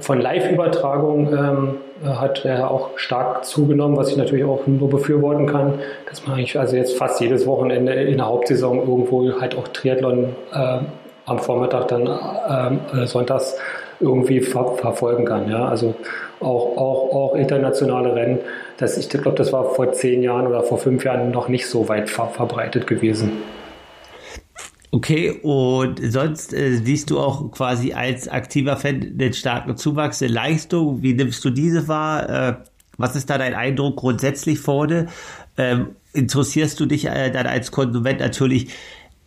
von Live-Übertragung ähm, hat äh, auch stark zugenommen, was ich natürlich auch nur befürworten kann, dass man eigentlich also jetzt fast jedes Wochenende in der Hauptsaison irgendwo halt auch Triathlon äh, am Vormittag dann ähm, äh, sonntags irgendwie ver verfolgen kann. Ja? Also auch, auch, auch internationale Rennen. Das, ich glaube, das war vor zehn Jahren oder vor fünf Jahren noch nicht so weit ver verbreitet gewesen. Okay, und sonst äh, siehst du auch quasi als aktiver Fan den starken Zuwachs der Leistung. Wie nimmst du diese wahr? Äh, was ist da dein Eindruck grundsätzlich vorne? Ähm, interessierst du dich äh, dann als Konsument natürlich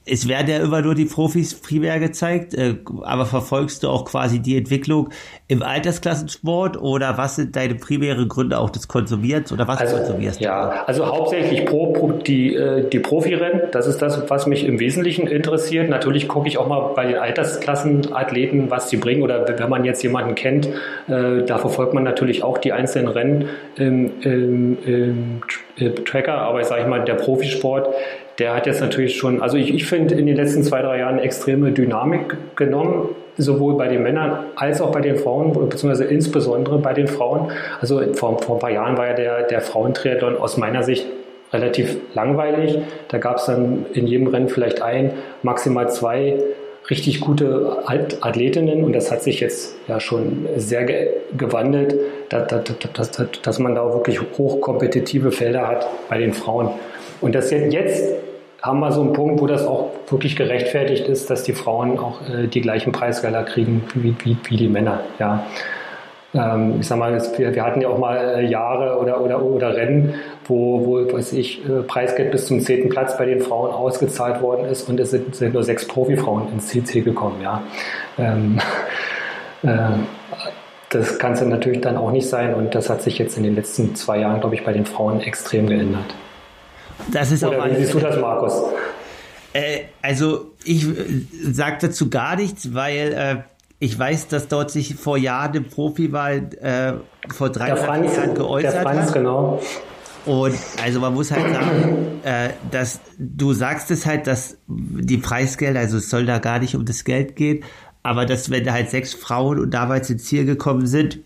es werden ja immer nur die Profis primär gezeigt, äh, aber verfolgst du auch quasi die Entwicklung im Altersklassensport oder was sind deine primären Gründe auch des Konsumierens oder was also, konsumierst du? Ja, also hauptsächlich pro, pro die, äh, die Profirennen, das ist das, was mich im Wesentlichen interessiert. Natürlich gucke ich auch mal bei den Altersklassenathleten, was sie bringen oder wenn man jetzt jemanden kennt, äh, da verfolgt man natürlich auch die einzelnen Rennen im, im, im Tracker, aber ich sage mal, der Profisport, der hat jetzt natürlich schon, also ich, ich finde in den letzten zwei, drei Jahren extreme Dynamik genommen, sowohl bei den Männern als auch bei den Frauen, beziehungsweise insbesondere bei den Frauen. Also vor, vor ein paar Jahren war ja der, der Frauentriathlon aus meiner Sicht relativ langweilig. Da gab es dann in jedem Rennen vielleicht ein, maximal zwei richtig gute Athletinnen und das hat sich jetzt ja schon sehr ge gewandelt, dass, dass, dass, dass man da wirklich hochkompetitive Felder hat bei den Frauen. Und das jetzt haben wir so einen Punkt, wo das auch wirklich gerechtfertigt ist, dass die Frauen auch äh, die gleichen Preisgelder kriegen wie, wie, wie die Männer. Ja. Ähm, ich sag mal, wir, wir, hatten ja auch mal äh, Jahre oder, oder, oder Rennen, wo, wo weiß ich, äh, Preisgeld bis zum zehnten Platz bei den Frauen ausgezahlt worden ist und es sind, sind nur sechs Profifrauen ins CC gekommen. Ja. Ähm, *laughs* äh, das kann es natürlich dann auch nicht sein und das hat sich jetzt in den letzten zwei Jahren, glaube ich, bei den Frauen extrem geändert. Das ist Oder auch wie siehst du das, Markus? Äh, also ich äh, sage dazu gar nichts, weil äh, ich weiß, dass dort sich vor Jahren eine Profiwahl äh, vor drei Jahren geäußert der Franz, hat. genau. Und also man muss halt sagen, äh, dass du sagst es halt, dass die Preisgelder, also es soll da gar nicht um das Geld gehen, aber dass wenn da halt sechs Frauen und damals ins Ziel gekommen sind,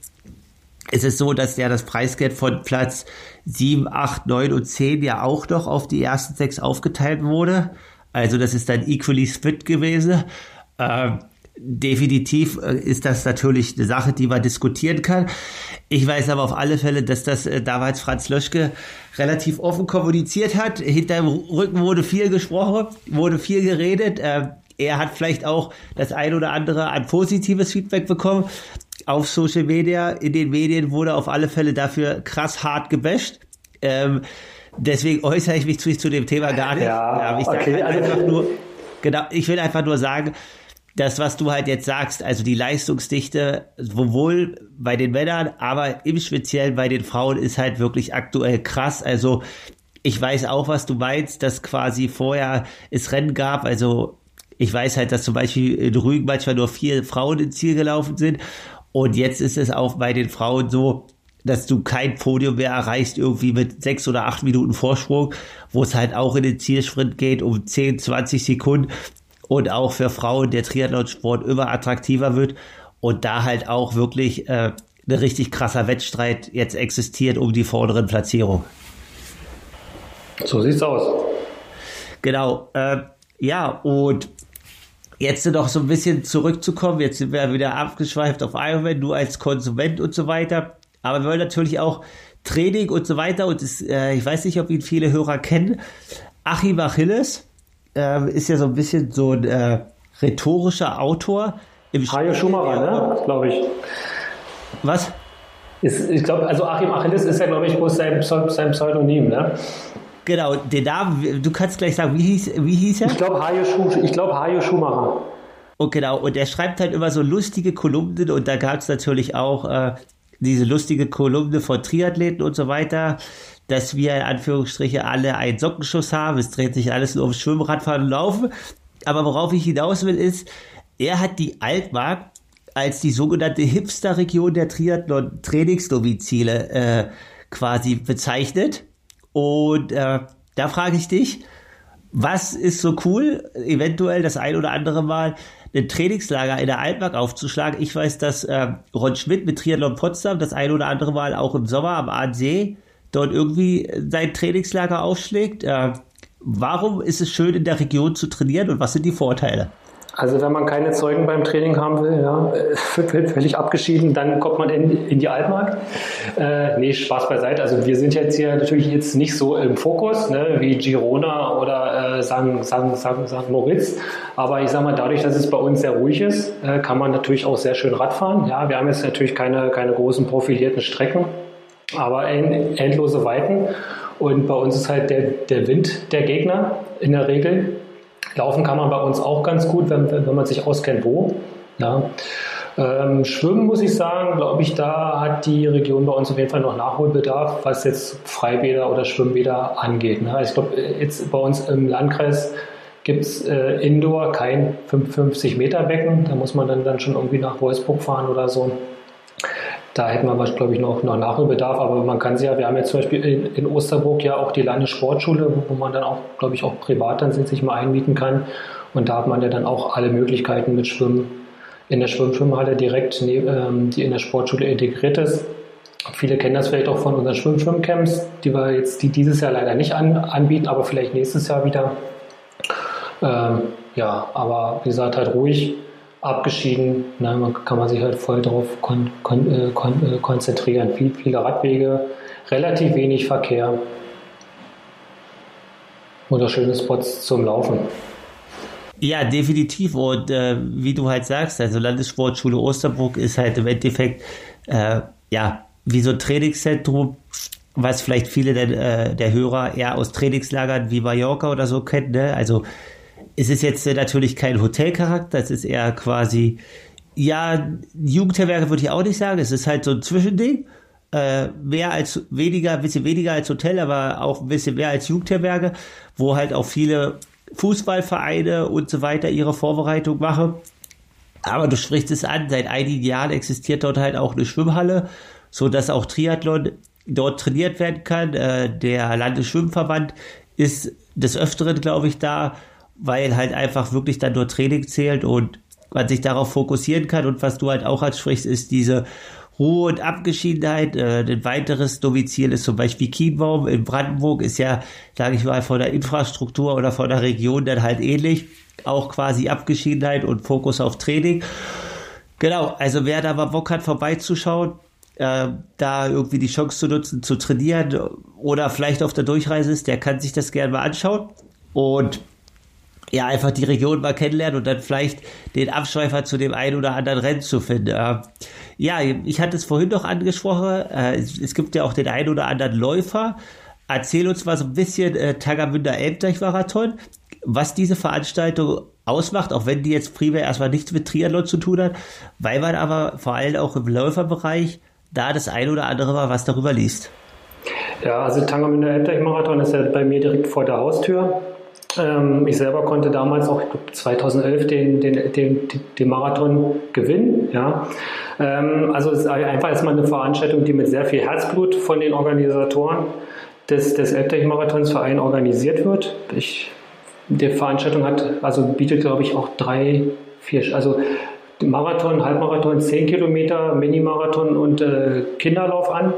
ist es so, dass ja das Preisgeld von Platz 7, 8, 9 und 10 ja auch noch auf die ersten sechs aufgeteilt wurde. Also das ist dann equally split gewesen. Ähm, definitiv äh, ist das natürlich eine Sache, die man diskutieren kann. Ich weiß aber auf alle Fälle, dass das äh, damals Franz Löschke relativ offen kommuniziert hat. Hinterm Rücken wurde viel gesprochen, wurde viel geredet. Äh, er hat vielleicht auch das ein oder andere an positives Feedback bekommen auf Social Media, in den Medien wurde auf alle Fälle dafür krass hart gebasht. Ähm, deswegen äußere ich mich zu, zu dem Thema gar nicht. Ja, ich okay, also nur, genau, ich will einfach nur sagen, das, was du halt jetzt sagst, also die Leistungsdichte, sowohl bei den Männern, aber im Speziellen bei den Frauen ist halt wirklich aktuell krass. Also ich weiß auch, was du meinst, dass quasi vorher es Rennen gab, also ich weiß halt, dass zum Beispiel in Rügen manchmal nur vier Frauen ins Ziel gelaufen sind und jetzt ist es auch bei den Frauen so, dass du kein Podium mehr erreichst, irgendwie mit sechs oder acht Minuten Vorsprung, wo es halt auch in den Zielsprint geht um 10, 20 Sekunden und auch für Frauen der Triathlonsport immer attraktiver wird und da halt auch wirklich äh, ein richtig krasser Wettstreit jetzt existiert um die vorderen Platzierungen. So sieht's aus. Genau. Äh, ja, und Jetzt noch so ein bisschen zurückzukommen, jetzt sind wir wieder abgeschweift auf Ironman, du als Konsument und so weiter. Aber wir wollen natürlich auch Training und so weiter. Und das, äh, ich weiß nicht, ob ihn viele Hörer kennen. Achim Achilles äh, ist ja so ein bisschen so ein äh, rhetorischer Autor. Im Hajo Schumacher, ne? glaube ich. Was? Ist, ich glaube, also Achim Achilles ist ja, glaube ich, bloß sein, sein Pseudonym, ne? Genau, den Namen, du kannst gleich sagen, wie hieß, wie hieß er? Ich glaube Hajo, Schuh, ich glaub, Hajo Schumacher. Und genau, und er schreibt halt immer so lustige Kolumnen und da gab es natürlich auch äh, diese lustige Kolumne von Triathleten und so weiter, dass wir in Anführungsstriche alle einen Sockenschuss haben. Es dreht sich alles nur ums Schwimmradfahren und Laufen. Aber worauf ich hinaus will, ist, er hat die Altmark als die sogenannte Hipster-Region der Triathlon-Trainingsdomizile äh, quasi bezeichnet. Und äh, da frage ich dich, was ist so cool, eventuell das ein oder andere Mal ein Trainingslager in der Altmark aufzuschlagen? Ich weiß, dass äh, Ron Schmidt mit Triathlon Potsdam das ein oder andere Mal auch im Sommer am Aasee dort irgendwie sein Trainingslager aufschlägt. Äh, warum ist es schön, in der Region zu trainieren und was sind die Vorteile? Also wenn man keine Zeugen beim Training haben will, ja, *laughs* völlig abgeschieden, dann kommt man in, in die Altmark. Äh, nee, Spaß beiseite. Also wir sind jetzt hier natürlich jetzt nicht so im Fokus, ne, wie Girona oder äh, St. St. St. St. Moritz. Aber ich sage mal, dadurch, dass es bei uns sehr ruhig ist, äh, kann man natürlich auch sehr schön Radfahren. Ja, wir haben jetzt natürlich keine, keine großen profilierten Strecken, aber end, endlose Weiten. Und bei uns ist halt der, der Wind der Gegner in der Regel Laufen kann man bei uns auch ganz gut, wenn, wenn man sich auskennt, wo. Ja. Ähm, Schwimmen muss ich sagen, glaube ich, da hat die Region bei uns auf jeden Fall noch Nachholbedarf, was jetzt Freibäder oder Schwimmbäder angeht. Ne? Also ich glaube, jetzt bei uns im Landkreis gibt es äh, Indoor kein 55 Meter Becken. Da muss man dann, dann schon irgendwie nach Wolfsburg fahren oder so. Da hätten wir, glaube ich, noch, noch Nachholbedarf, aber man kann sie ja, wir haben jetzt zum Beispiel in, in Osterburg ja auch die Landessportschule, wo man dann auch, glaube ich, auch privat dann sich mal einmieten kann. Und da hat man ja dann auch alle Möglichkeiten mit Schwimmen in der Schwimmschwimmhalle direkt, ähm, die in der Sportschule integriert ist. Viele kennen das vielleicht auch von unseren Schwimm-Schwimmcamps, die wir jetzt die dieses Jahr leider nicht an, anbieten, aber vielleicht nächstes Jahr wieder. Ähm, ja, aber wie gesagt, halt ruhig, abgeschieden. Ne, man kann man sich halt voll darauf kon, kon, äh, kon, äh, konzentrieren. Viel, viele Radwege, relativ wenig Verkehr oder schöne Spots zum Laufen. Ja, definitiv. Und äh, wie du halt sagst, also Landessportschule Osterbruck ist halt im Endeffekt äh, ja wie so ein Trainingszentrum, was vielleicht viele der, äh, der Hörer eher aus Trainingslagern wie Mallorca oder so kennen. Ne? Also es ist jetzt natürlich kein Hotelcharakter, es ist eher quasi, ja, Jugendherberge würde ich auch nicht sagen, es ist halt so ein Zwischending. Äh, mehr als weniger, ein bisschen weniger als Hotel, aber auch ein bisschen mehr als Jugendherberge, wo halt auch viele Fußballvereine und so weiter ihre Vorbereitung machen. Aber du sprichst es an, seit einigen Jahren existiert dort halt auch eine Schwimmhalle, so dass auch Triathlon dort trainiert werden kann. Äh, der Landesschwimmverband ist des Öfteren, glaube ich, da, weil halt einfach wirklich dann nur Training zählt und man sich darauf fokussieren kann. Und was du halt auch ansprichst, ist diese Ruhe und Abgeschiedenheit. Äh, ein weiteres Domizil ist zum Beispiel Kienbaum in Brandenburg, ist ja, sage ich mal, von der Infrastruktur oder von der Region dann halt ähnlich. Auch quasi Abgeschiedenheit und Fokus auf Training. Genau, also wer da mal Bock hat, vorbeizuschauen, äh, da irgendwie die Chance zu nutzen, zu trainieren oder vielleicht auf der Durchreise ist, der kann sich das gerne mal anschauen. Und ja, einfach die Region mal kennenlernen und dann vielleicht den Abschweifer zu dem einen oder anderen Rennen zu finden. Äh, ja, ich hatte es vorhin noch angesprochen, äh, es, es, gibt ja auch den einen oder anderen Läufer. Erzähl uns mal so ein bisschen äh, Tagamünder Elbdeich-Marathon, was diese Veranstaltung ausmacht, auch wenn die jetzt primär erstmal nichts mit Triathlon zu tun hat, weil man aber vor allem auch im Läuferbereich da das ein oder andere mal was darüber liest. Ja, also Tangermünder Elbdeich-Marathon ist ja bei mir direkt vor der Haustür. Ähm, ich selber konnte damals auch 2011 den, den, den, den Marathon gewinnen. Ja. Ähm, also es ist einfach erstmal eine Veranstaltung, die mit sehr viel Herzblut von den Organisatoren des, des Elbtech-Marathons-Verein organisiert wird. Ich, die Veranstaltung hat, also bietet glaube ich auch drei, vier, also Marathon, Halbmarathon, 10 Kilometer, Mini-Marathon und äh, Kinderlauf an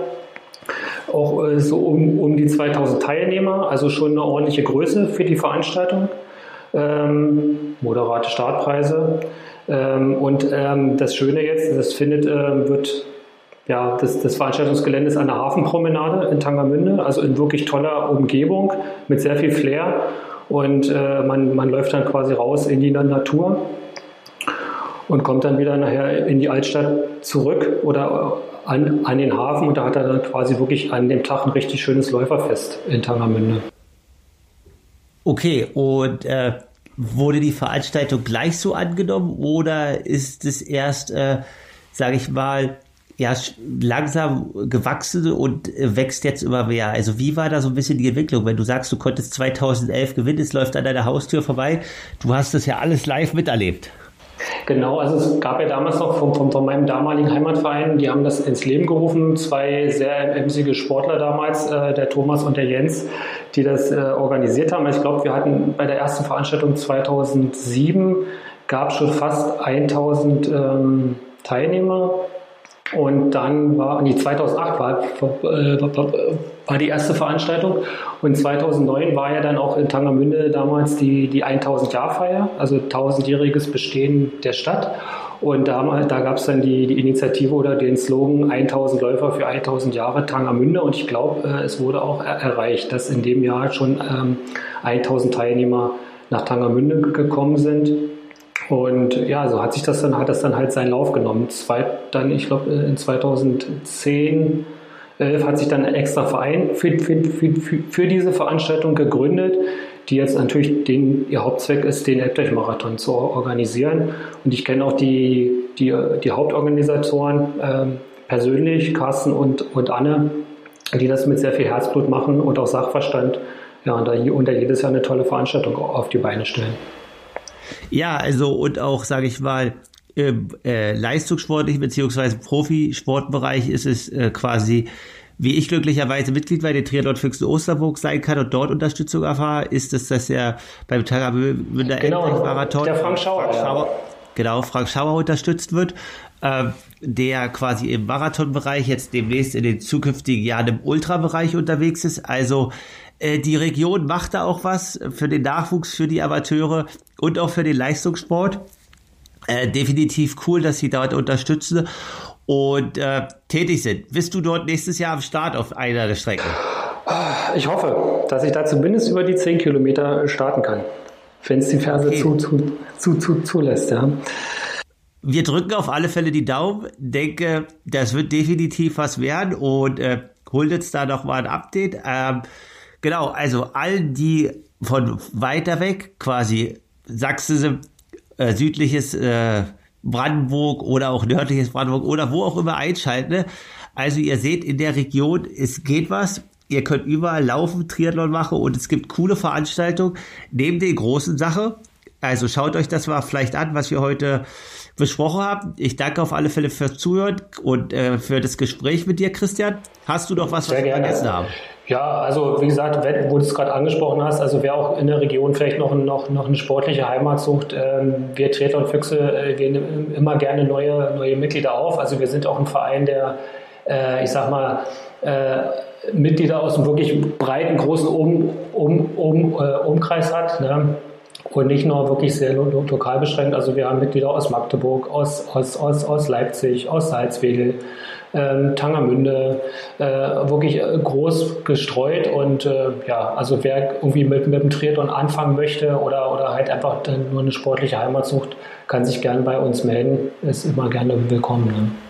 auch äh, so um, um die 2000 Teilnehmer, also schon eine ordentliche Größe für die Veranstaltung. Ähm, moderate Startpreise. Ähm, und ähm, das Schöne jetzt, das findet, äh, wird ja, das, das Veranstaltungsgelände ist an der Hafenpromenade in Tangermünde, also in wirklich toller Umgebung mit sehr viel Flair. Und äh, man, man läuft dann quasi raus in die Natur und kommt dann wieder nachher in die Altstadt zurück oder an, an den Hafen und da hat er dann quasi wirklich an dem Tag ein richtig schönes Läuferfest in Tangermünde. Okay, und äh, wurde die Veranstaltung gleich so angenommen oder ist es erst, äh, sage ich mal, ja, langsam gewachsen und wächst jetzt immer mehr. Also wie war da so ein bisschen die Entwicklung? Wenn du sagst, du konntest 2011 gewinnen, es läuft an deiner Haustür vorbei, du hast das ja alles live miterlebt. Genau, also es gab ja damals noch von, von, von, meinem damaligen Heimatverein, die haben das ins Leben gerufen, zwei sehr emsige Sportler damals, äh, der Thomas und der Jens, die das äh, organisiert haben. Ich glaube, wir hatten bei der ersten Veranstaltung 2007 gab es schon fast 1000 ähm, Teilnehmer und dann war, nee, 2008 war, äh, war die erste Veranstaltung und 2009 war ja dann auch in Tangermünde damals die, die 1000-Jahr-Feier, also 1000-jähriges Bestehen der Stadt. Und da, da gab es dann die, die Initiative oder den Slogan 1000 Läufer für 1000 Jahre Tangermünde. Und ich glaube, äh, es wurde auch er erreicht, dass in dem Jahr schon ähm, 1000 Teilnehmer nach Tangermünde gekommen sind. Und ja, so hat sich das dann, hat das dann halt seinen Lauf genommen. Zwei, dann, ich glaube, äh, in 2010, 11 hat sich dann ein extra Verein für, für, für, für diese Veranstaltung gegründet, die jetzt natürlich den, ihr Hauptzweck ist, den Elbdeich-Marathon zu organisieren. Und ich kenne auch die, die, die Hauptorganisatoren ähm, persönlich, Carsten und, und Anne, die das mit sehr viel Herzblut machen und auch Sachverstand. Ja, und da, und da jedes Jahr eine tolle Veranstaltung auf die Beine stellen. Ja, also und auch, sage ich mal, im äh, leistungssportlichen bzw. Profisportbereich ist es äh, quasi wie ich glücklicherweise Mitglied bei den Triathlon Füchsen Osterburg sein kann und dort Unterstützung erfahre, ist es, dass er beim Tagamünder genau, Marathon der Frank Schauer, Frank Schauer ja. genau Frank Schauer unterstützt wird, äh, der quasi im Marathonbereich jetzt demnächst in den zukünftigen Jahren im Ultrabereich unterwegs ist. Also äh, die Region macht da auch was für den Nachwuchs, für die Amateure und auch für den Leistungssport. Äh, definitiv cool, dass sie dort unterstützen und äh, tätig sind. Bist du dort nächstes Jahr am Start auf einer der Strecken? Ich hoffe, dass ich da zumindest über die 10 Kilometer starten kann, wenn es die Ferse okay. zu, zu, zu, zu, zulässt. Ja. Wir drücken auf alle Fälle die Daumen. Denke, das wird definitiv was werden und äh, holt jetzt da noch mal ein Update. Ähm, genau, also all die von weiter weg, quasi Sachsen, äh, südliches äh, Brandenburg oder auch nördliches Brandenburg oder wo auch immer einschalten. Ne? Also ihr seht in der Region, es geht was. Ihr könnt überall laufen, Triathlon machen und es gibt coole Veranstaltungen neben den großen Sachen. Also schaut euch das mal vielleicht an, was wir heute besprochen haben. Ich danke auf alle Fälle fürs Zuhören und äh, für das Gespräch mit dir, Christian. Hast du noch was, was wir vergessen haben? Ja, also wie gesagt, wo du es gerade angesprochen hast, also wer auch in der Region vielleicht noch, noch, noch eine sportliche Heimat sucht, ähm, wir Treter und Füchse, äh, wir immer gerne neue, neue Mitglieder auf. Also wir sind auch ein Verein, der, äh, ich sag mal, äh, Mitglieder aus einem wirklich breiten, großen um, um, um, äh, Umkreis hat. Ne? Und nicht nur wirklich sehr lo lokal beschränkt. Also wir haben Mitglieder aus Magdeburg, aus, aus, aus, aus Leipzig, aus Salzwedel, ähm, Tangermünde, äh, wirklich äh, groß gestreut und äh, ja, also wer irgendwie mit, mit dem Triathlon anfangen möchte oder, oder halt einfach nur eine sportliche Heimat sucht, kann sich gern bei uns melden, ist immer gerne willkommen. Ne?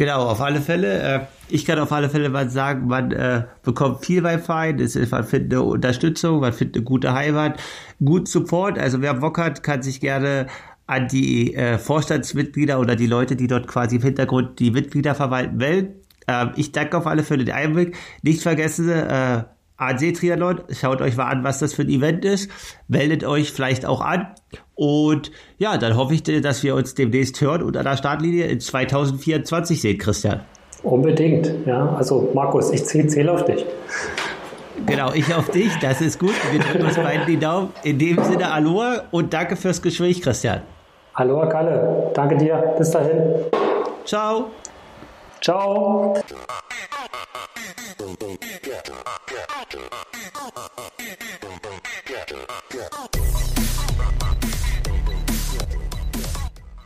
Genau, auf alle Fälle. Äh, ich kann auf alle Fälle mal sagen, man äh, bekommt viel beim Verein, man findet eine Unterstützung, man findet eine gute Heimat, gut Support. Also wer Bock hat, kann sich gerne an die äh, Vorstandsmitglieder oder die Leute, die dort quasi im Hintergrund die Mitglieder verwalten wollen. Ähm, ich danke auf alle für den Einblick. Nicht vergessen, äh, AC Triathlon, schaut euch mal an, was das für ein Event ist. Meldet euch vielleicht auch an. Und ja, dann hoffe ich, dass wir uns demnächst hören und an der Startlinie in 2024 sehen, Christian. Unbedingt, ja. Also Markus, ich zähle auf dich. Genau, ich auf dich, das ist gut. Wir drücken uns beiden die Daumen. In dem Sinne, Aloha und danke fürs Gespräch, Christian. Hallo, Kalle. Danke dir. Bis dahin. Ciao. Ciao. Doctor.